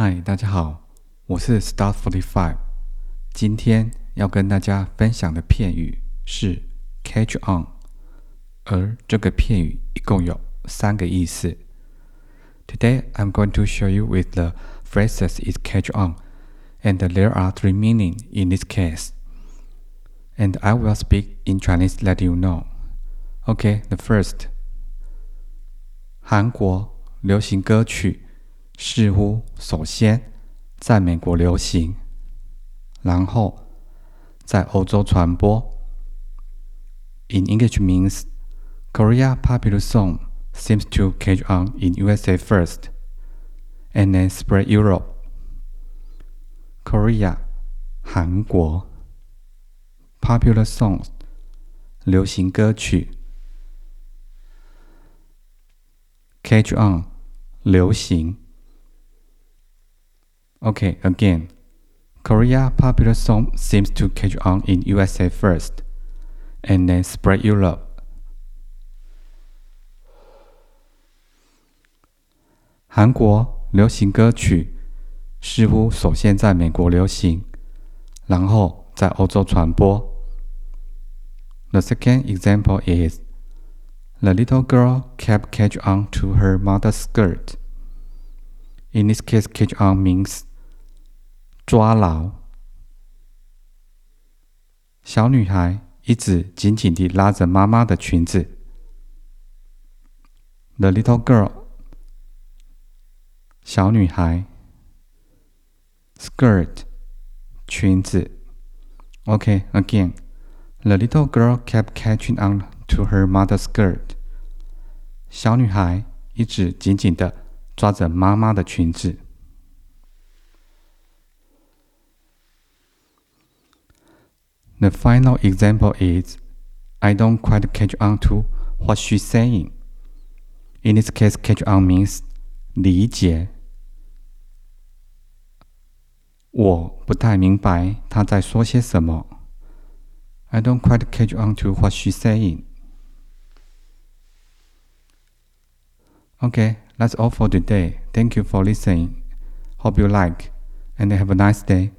嗨，大家好，我是 Start Forty Five。今天要跟大家分享的片语是 catch on，而这个片语一共有三个意思。Today I'm going to show you with the phrases is catch on, and there are three meanings in this case. And I will speak in Chinese, let you know. Okay, the first，韩国流行歌曲。 似乎首先在美国流行，然后在欧洲传播。In English means Korea popular song seems to catch on in USA first, and then spread Europe. Korea 韩国 popular songs 流行歌曲 catch on 流行。Okay, again. Korea popular song seems to catch on in USA first, and then spread Europe. 韩国流行歌曲似乎首先在美国流行，然后在欧洲传播。The second example is the little girl kept catch on to her mother's skirt. In this case, catch on means 抓牢，小女孩一直紧紧地拉着妈妈的裙子。The little girl，小女孩，skirt，裙子。OK，again，the little girl kept catching on to her mother's skirt。小女孩一直紧紧地抓着妈妈的裙子。The final example is I don't quite catch on to what she's saying. In this case, catch on means 理解。我不太明白她在说些什么。I don't quite catch on to what she's saying. Okay, that's all for today. Thank you for listening. Hope you like and have a nice day.